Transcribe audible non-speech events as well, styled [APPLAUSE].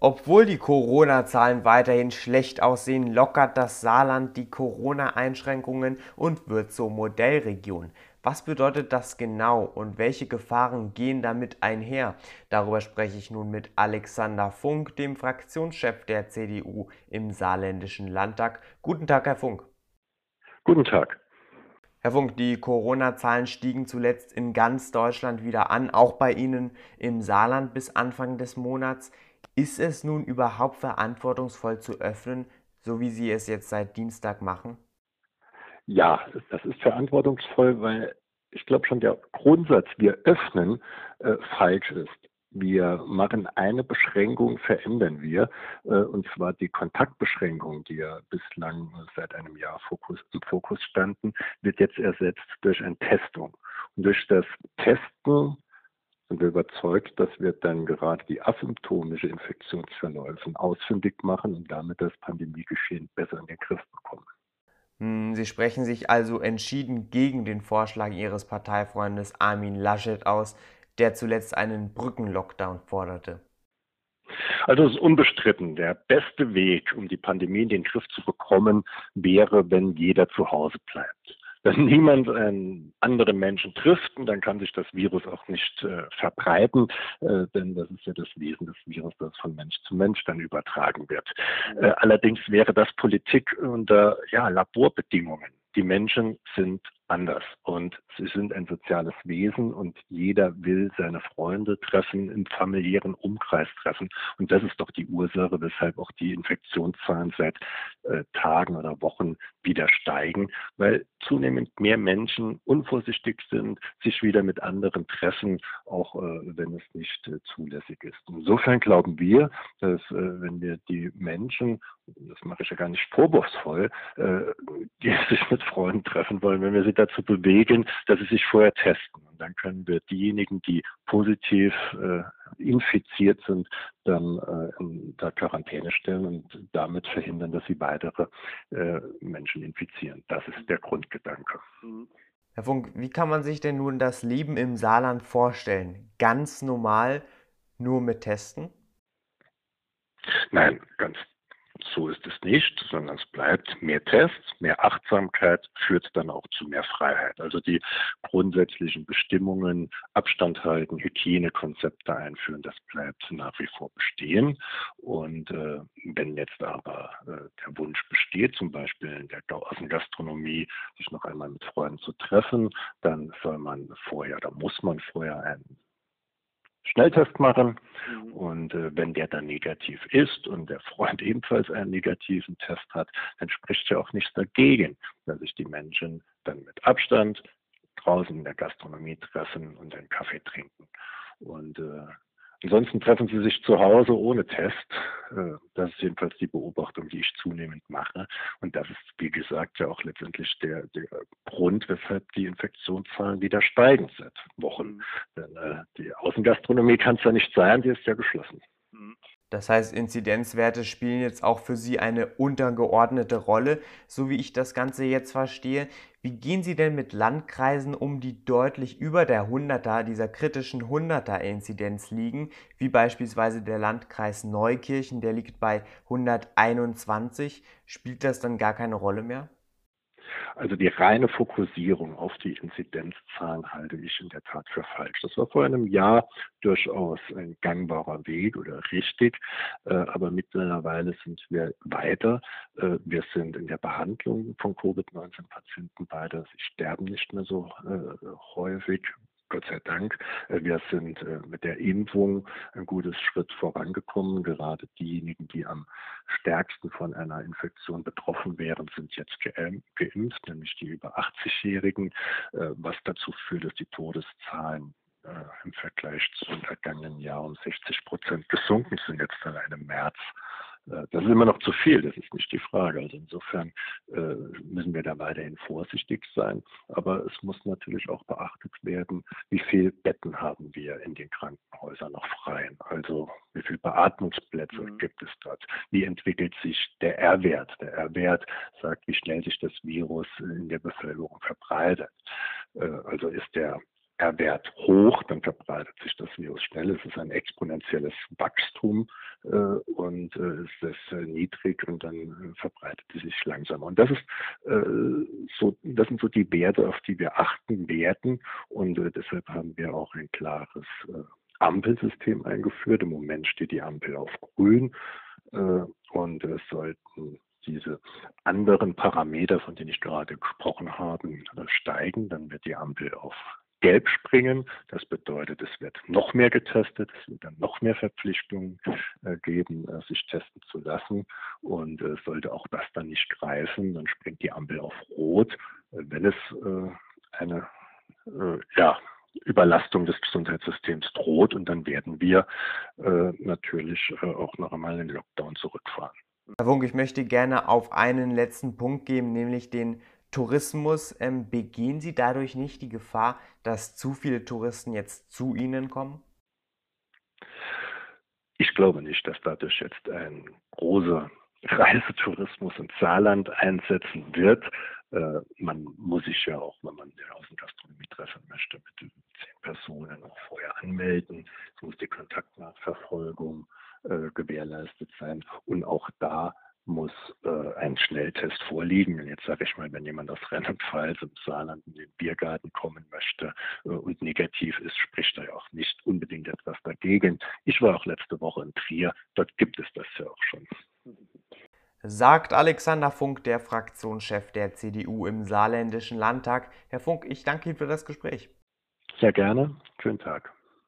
Obwohl die Corona-Zahlen weiterhin schlecht aussehen, lockert das Saarland die Corona-Einschränkungen und wird zur Modellregion. Was bedeutet das genau und welche Gefahren gehen damit einher? Darüber spreche ich nun mit Alexander Funk, dem Fraktionschef der CDU im Saarländischen Landtag. Guten Tag, Herr Funk. Guten Tag. Herr Funk, die Corona-Zahlen stiegen zuletzt in ganz Deutschland wieder an, auch bei Ihnen im Saarland bis Anfang des Monats. Ist es nun überhaupt verantwortungsvoll zu öffnen, so wie Sie es jetzt seit Dienstag machen? Ja, das ist verantwortungsvoll, weil ich glaube schon der Grundsatz, wir öffnen, äh, falsch ist. Wir machen eine Beschränkung, verändern wir, äh, und zwar die Kontaktbeschränkung, die ja bislang seit einem Jahr Fokus, im Fokus standen, wird jetzt ersetzt durch eine Testung. Und durch das Testen sind wir überzeugt, dass wir dann gerade die asymptomische Infektionsverläufe ausfindig machen und damit das Pandemiegeschehen besser in den Griff bekommen. Hm, Sie sprechen sich also entschieden gegen den Vorschlag Ihres Parteifreundes Armin Laschet aus, der zuletzt einen Brückenlockdown forderte. Also es ist unbestritten, der beste Weg, um die Pandemie in den Griff zu bekommen, wäre, wenn jeder zu Hause bleibt wenn niemand ähm, andere Menschen trifft, dann kann sich das Virus auch nicht äh, verbreiten, äh, denn das ist ja das Wesen des Virus, das von Mensch zu Mensch dann übertragen wird. Äh, allerdings wäre das Politik unter ja, Laborbedingungen. Die Menschen sind anders und sie sind ein soziales Wesen und jeder will seine Freunde treffen, im familiären Umkreis treffen. Und das ist doch die Ursache, weshalb auch die Infektionszahlen seit äh, Tagen oder Wochen wieder steigen, weil zunehmend mehr Menschen unvorsichtig sind, sich wieder mit anderen treffen, auch äh, wenn es nicht äh, zulässig ist. Insofern glauben wir, dass äh, wenn wir die Menschen, das mache ich ja gar nicht vorwurfsvoll, äh, die [LAUGHS] sich mit Freunden treffen wollen, wenn wir sie dazu bewegen, dass sie sich vorher testen. Und dann können wir diejenigen, die positiv äh, infiziert sind, dann äh, in der Quarantäne stellen und damit verhindern, dass sie weitere äh, Menschen infizieren. Das ist der Grundgedanke. Herr Funk, wie kann man sich denn nun das Leben im Saarland vorstellen? Ganz normal, nur mit Testen? Nein, ganz so ist es nicht, sondern es bleibt mehr Tests, mehr Achtsamkeit führt dann auch zu mehr Freiheit. Also die grundsätzlichen Bestimmungen, Abstand halten, Hygienekonzepte einführen, das bleibt nach wie vor bestehen. Und äh, wenn jetzt aber äh, der Wunsch besteht, zum Beispiel in der Außengastronomie sich noch einmal mit Freunden zu treffen, dann soll man vorher, da muss man vorher einen Schnelltest machen. Mhm. Und äh, wenn der dann negativ ist und der Freund [LAUGHS] ebenfalls einen negativen Test hat, dann spricht ja auch nichts dagegen, dass sich die Menschen dann mit Abstand draußen in der Gastronomie treffen und einen Kaffee trinken. Und äh, Ansonsten treffen sie sich zu Hause ohne Test. Äh, das ist jedenfalls die Beobachtung, die ich zunehmend mache. Und das ist, wie gesagt, ja auch letztendlich der, der Grund, weshalb die Infektionszahlen wieder steigen seit Wochen. Mhm. Denn äh, die Außengastronomie kann es ja nicht sein, die ist ja geschlossen. Das heißt, Inzidenzwerte spielen jetzt auch für Sie eine untergeordnete Rolle, so wie ich das Ganze jetzt verstehe. Wie gehen Sie denn mit Landkreisen um, die deutlich über der 100er, dieser kritischen 100er Inzidenz liegen, wie beispielsweise der Landkreis Neukirchen, der liegt bei 121. Spielt das dann gar keine Rolle mehr? Also die reine Fokussierung auf die Inzidenzzahlen halte ich in der Tat für falsch. Das war vor einem Jahr durchaus ein gangbarer Weg oder richtig, äh, aber mittlerweile sind wir weiter. Äh, wir sind in der Behandlung von Covid-19-Patienten weiter. Sie sterben nicht mehr so äh, häufig. Gott sei Dank. Äh, wir sind äh, mit der Impfung ein gutes Schritt vorangekommen. Gerade diejenigen, die am stärksten von einer Infektion betroffen wären, sind jetzt geimpft, nämlich die über 80-Jährigen, äh, was dazu führt, dass die Todeszahlen im Vergleich zum vergangenen Jahr um 60 Prozent gesunken sind, jetzt allein im März das ist immer noch zu viel, das ist nicht die Frage. Also insofern äh, müssen wir da weiterhin vorsichtig sein. Aber es muss natürlich auch beachtet werden, wie viele Betten haben wir in den Krankenhäusern noch frei. Also wie viele Beatmungsplätze mhm. gibt es dort? Wie entwickelt sich der R-Wert? Der R-Wert sagt, wie schnell sich das Virus in der Bevölkerung verbreitet. Äh, also ist der R-Wert hoch, dann verbreitet sich das Virus schnell. Es ist ein exponentielles Wachstum äh, und äh, es ist äh, niedrig und dann äh, verbreitet es sich langsamer. Und das ist äh, so, das sind so die Werte, auf die wir achten werden. Und äh, deshalb haben wir auch ein klares Ampelsystem eingeführt. Im Moment steht die Ampel auf grün und es sollten diese anderen Parameter, von denen ich gerade gesprochen habe, steigen, dann wird die Ampel auf gelb springen. Das bedeutet, es wird noch mehr getestet, es wird dann noch mehr Verpflichtungen äh, geben, äh, sich testen zu lassen. Und äh, sollte auch das dann nicht greifen, dann springt die Ampel auf Rot. Äh, wenn es äh, eine äh, ja, Überlastung des Gesundheitssystems droht und dann werden wir natürlich auch noch einmal in den Lockdown zurückfahren. Herr Wunk, ich möchte gerne auf einen letzten Punkt geben, nämlich den Tourismus. Ähm, begehen Sie dadurch nicht die Gefahr, dass zu viele Touristen jetzt zu Ihnen kommen? Ich glaube nicht, dass dadurch jetzt ein großer Reisetourismus ins Saarland einsetzen wird. Äh, man muss sich ja auch, wenn man den Außengastronomie treffen möchte, mit zehn Personen auch vorher anmelden. Es muss die Kontaktnachverfolgung äh, gewährleistet sein. Und auch da muss äh, ein Schnelltest vorliegen. Und jetzt sage ich mal, wenn jemand aus Rheinland-Pfalz im Saarland in den Biergarten kommen möchte äh, und negativ ist, spricht da ja auch nicht unbedingt etwas dagegen. Ich war auch letzte Woche in Trier, dort gibt es das ja auch schon. Sagt Alexander Funk, der Fraktionschef der CDU im Saarländischen Landtag. Herr Funk, ich danke Ihnen für das Gespräch. Sehr gerne. Schönen Tag.